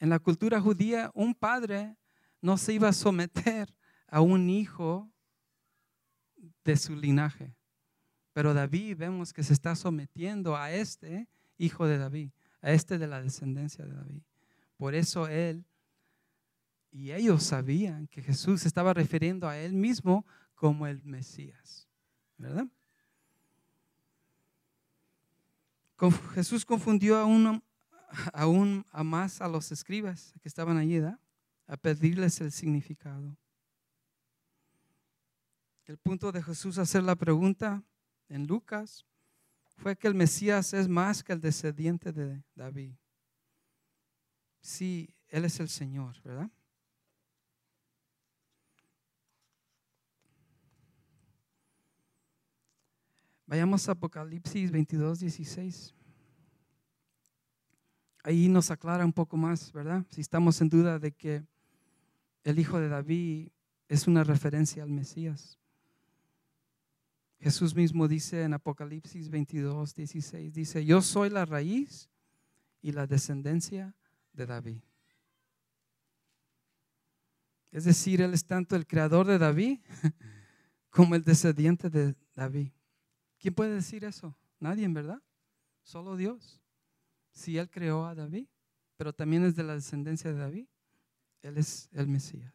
En la cultura judía, un padre no se iba a someter a un hijo de su linaje. Pero David vemos que se está sometiendo a este hijo de David, a este de la descendencia de David. Por eso él y ellos sabían que Jesús estaba refiriendo a él mismo como el Mesías. ¿Verdad? Jesús confundió aún, aún a más a los escribas que estaban allí, a pedirles el significado. El punto de Jesús hacer la pregunta en Lucas fue que el Mesías es más que el descendiente de David. Sí, Él es el Señor, ¿verdad? Vayamos a Apocalipsis 22, 16. Ahí nos aclara un poco más, ¿verdad? Si estamos en duda de que el hijo de David es una referencia al Mesías. Jesús mismo dice en Apocalipsis 22, 16, dice, yo soy la raíz y la descendencia de David. Es decir, Él es tanto el creador de David como el descendiente de David. ¿Quién puede decir eso? Nadie, verdad. Solo Dios. Si Él creó a David, pero también es de la descendencia de David, Él es el Mesías.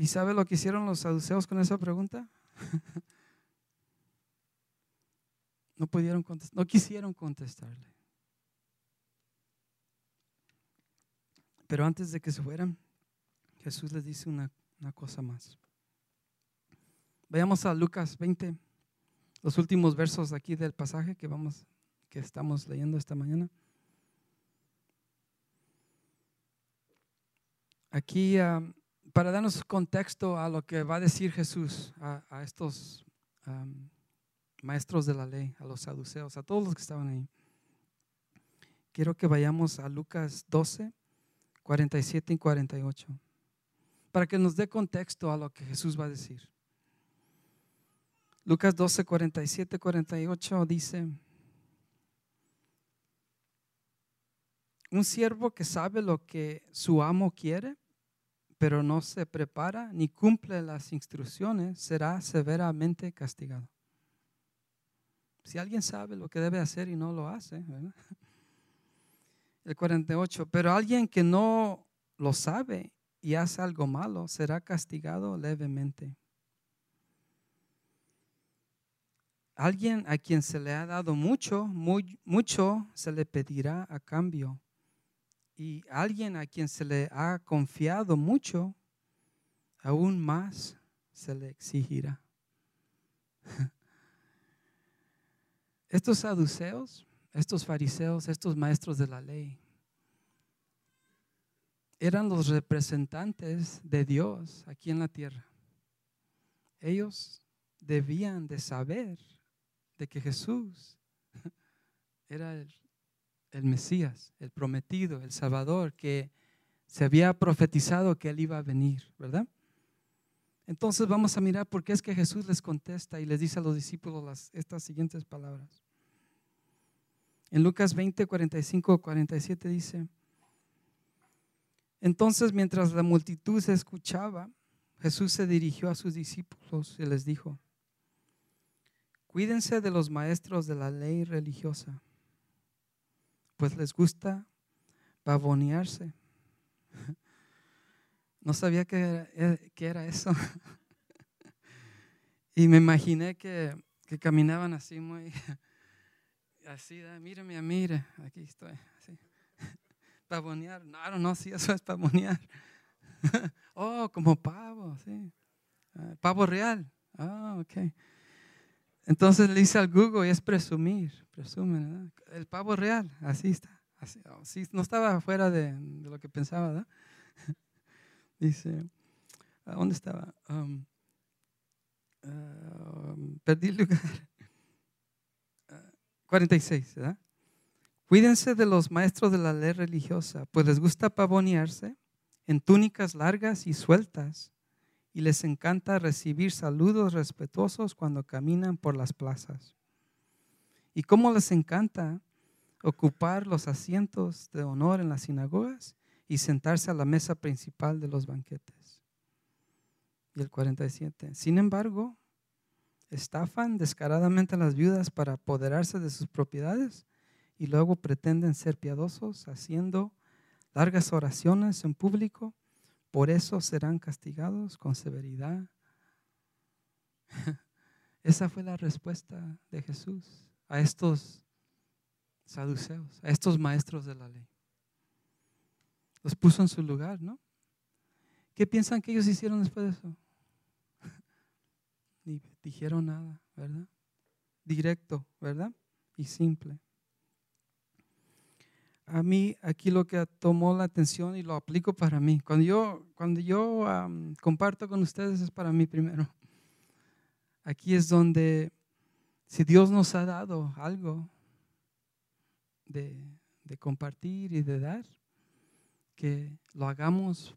¿Y sabe lo que hicieron los saduceos con esa pregunta? no pudieron contestar, no quisieron contestarle. Pero antes de que se fueran, Jesús les dice una, cosa más. Vayamos a Lucas 20, los últimos versos aquí del pasaje que vamos que estamos leyendo esta mañana. Aquí ah, para darnos contexto a lo que va a decir Jesús a, estos maestros de la ley, a los saduceos, a todos los que estaban ahí. Quiero que vayamos a Lucas 12, 47 y 48, para que nos dé contexto a lo que Jesús va a decir. Lucas 12, 47, 48 dice, un siervo que sabe lo que su amo quiere, pero no se prepara ni cumple las instrucciones, será severamente castigado. Si alguien sabe lo que debe hacer y no lo hace, el 48, pero alguien que no lo sabe y hace algo malo, será castigado levemente. Alguien a quien se le ha dado mucho, muy, mucho se le pedirá a cambio. Y alguien a quien se le ha confiado mucho, aún más se le exigirá. Estos saduceos, estos fariseos, estos maestros de la ley, eran los representantes de Dios aquí en la tierra. Ellos debían de saber de que Jesús era el, Mesías, el prometido, el Salvador, que se había profetizado que Él iba a venir, ¿verdad? Entonces vamos a mirar por qué es que Jesús les contesta y les dice a los discípulos estas siguientes palabras. En Lucas 20, 45, 47 dice, entonces mientras la multitud se escuchaba, Jesús se dirigió a sus discípulos y les dijo, Cuídense de los maestros de la ley religiosa, pues les gusta pavonearse. No sabía que era, eh, era eso. Y me imaginé que, que caminaban así muy, así, mírame, mire, aquí estoy, así. Pavonear, no, no, sí, eso es pavonear. oh, como pavo, sí. Ah, pavo real. Ah, ok. Entonces le dice al Google y es presumir, presume, El pavo real, así está. Así, no estaba fuera de, lo que pensaba, ¿verdad? dice, ¿a dónde estaba? Um, um, perdí el lugar. 46, ¿verdad? Cuídense de los maestros de la ley religiosa, pues les gusta pavonearse en túnicas largas y sueltas y les encanta recibir saludos respetuosos cuando caminan por las plazas. ¿Y cómo les encanta ocupar los asientos de honor en las sinagogas y sentarse a la mesa principal de los banquetes? Y el 47. Sin embargo, estafan descaradamente a las viudas para apoderarse de sus propiedades y luego pretenden ser piadosos haciendo largas oraciones en público por eso serán castigados con severidad. Esa fue la respuesta de Jesús a estos saduceos, a estos maestros de la ley. Los puso en su lugar, ¿no? ¿Qué piensan que ellos hicieron después de eso? Ni dijeron nada, ¿verdad? Directo, ¿verdad? Y simple a mí aquí lo que tomó la atención y lo aplico para mí. Cuando yo, cuando yo comparto con ustedes es para mí primero. Aquí es donde, si Dios nos ha dado algo de, compartir y de dar, que lo hagamos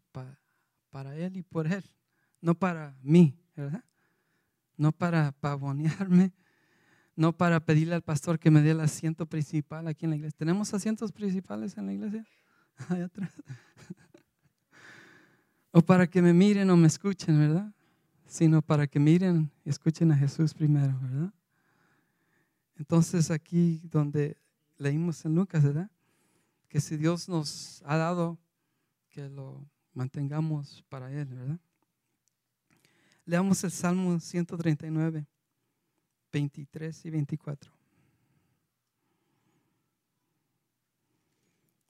para Él y por Él, no para mí, ¿verdad? No para pavonearme, no para pedirle al pastor que me dé el asiento principal aquí en la iglesia. ¿Tenemos asientos principales en la iglesia? Allá atrás. o para que me miren o me escuchen, ¿verdad? Sino para que miren y escuchen a Jesús primero, ¿verdad? Entonces aquí donde leímos en Lucas, ¿verdad? Que si Dios nos ha dado, que lo mantengamos para Él, ¿verdad? Leamos el Salmo 139. 23 y 24.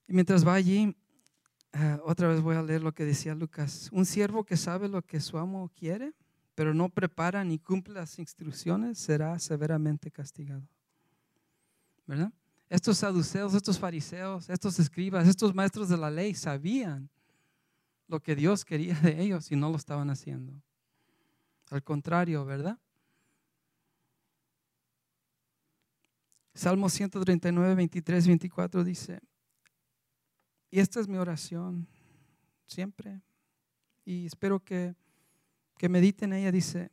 Y mientras va allí, eh, otra vez voy a leer lo que decía Lucas. Un siervo que sabe lo que su amo quiere, pero no prepara ni cumple las instrucciones, será severamente castigado. ¿Verdad? Estos saduceos, estos fariseos, estos escribas, estos maestros de la ley sabían lo que Dios quería de ellos y no lo estaban haciendo. Al contrario, ¿verdad? Salmo 139, 23, 24 dice, y esta es mi oración siempre, y espero que, que mediten ella, dice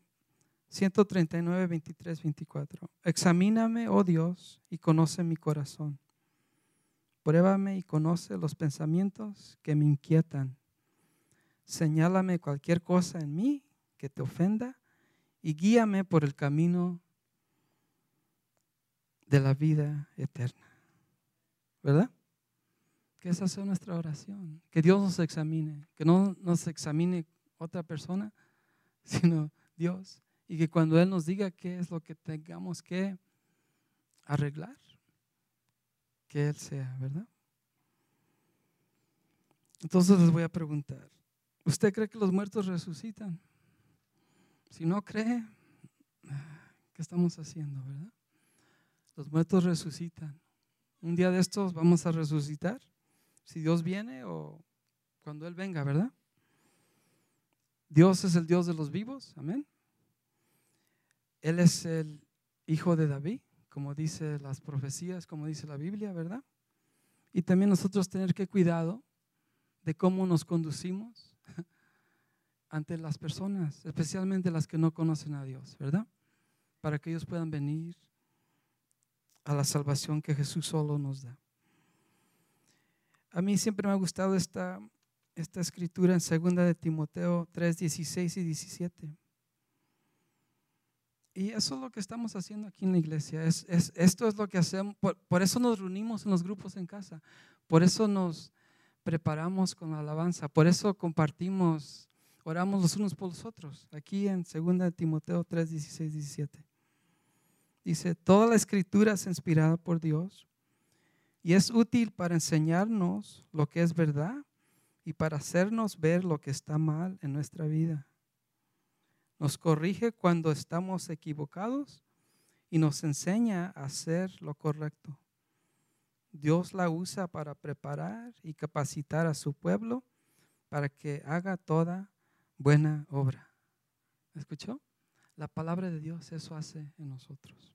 139, 23, 24, examíname, oh Dios, y conoce mi corazón. Pruébame y conoce los pensamientos que me inquietan. Señálame cualquier cosa en mí que te ofenda y guíame por el camino de la vida eterna. ¿Verdad? Que esa sea nuestra oración. Que Dios nos examine. Que no nos examine otra persona, sino Dios. Y que cuando Él nos diga qué es lo que tengamos que arreglar, que Él sea, ¿verdad? Entonces les voy a preguntar, ¿usted cree que los muertos resucitan? Si no cree, ¿qué estamos haciendo, verdad? Los muertos resucitan. Un día de estos vamos a resucitar, si Dios viene o cuando Él venga, ¿verdad? Dios es el Dios de los vivos, amén. Él es el hijo de David, como dice las profecías, como dice la Biblia, ¿verdad? Y también nosotros tener que cuidado de cómo nos conducimos ante las personas, especialmente las que no conocen a Dios, ¿verdad? Para que ellos puedan venir a la salvación que Jesús solo nos da. A mí siempre me ha gustado esta, esta escritura en 2 de Timoteo 3, 16 y 17. Y eso es lo que estamos haciendo aquí en la iglesia. Es, esto es lo que hacemos. Por, por, eso nos reunimos en los grupos en casa. Por eso nos preparamos con la alabanza. Por eso compartimos oramos los unos por los otros. Aquí en 2 Timoteo 3, 16, 17. Dice, toda la escritura es inspirada por Dios y es útil para enseñarnos lo que es verdad y para hacernos ver lo que está mal en nuestra vida. Nos corrige cuando estamos equivocados y nos enseña a hacer lo correcto. Dios la usa para preparar y capacitar a su pueblo para que haga toda buena obra. ¿Escuchó? La palabra de Dios eso hace en nosotros.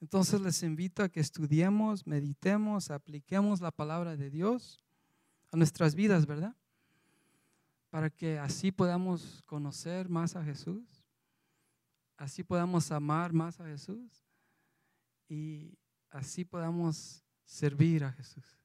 Entonces les invito a que estudiemos, meditemos, apliquemos la palabra de Dios a nuestras vidas, ¿verdad? Para que así podamos conocer más a Jesús, así podamos amar más a Jesús y así podamos servir a Jesús.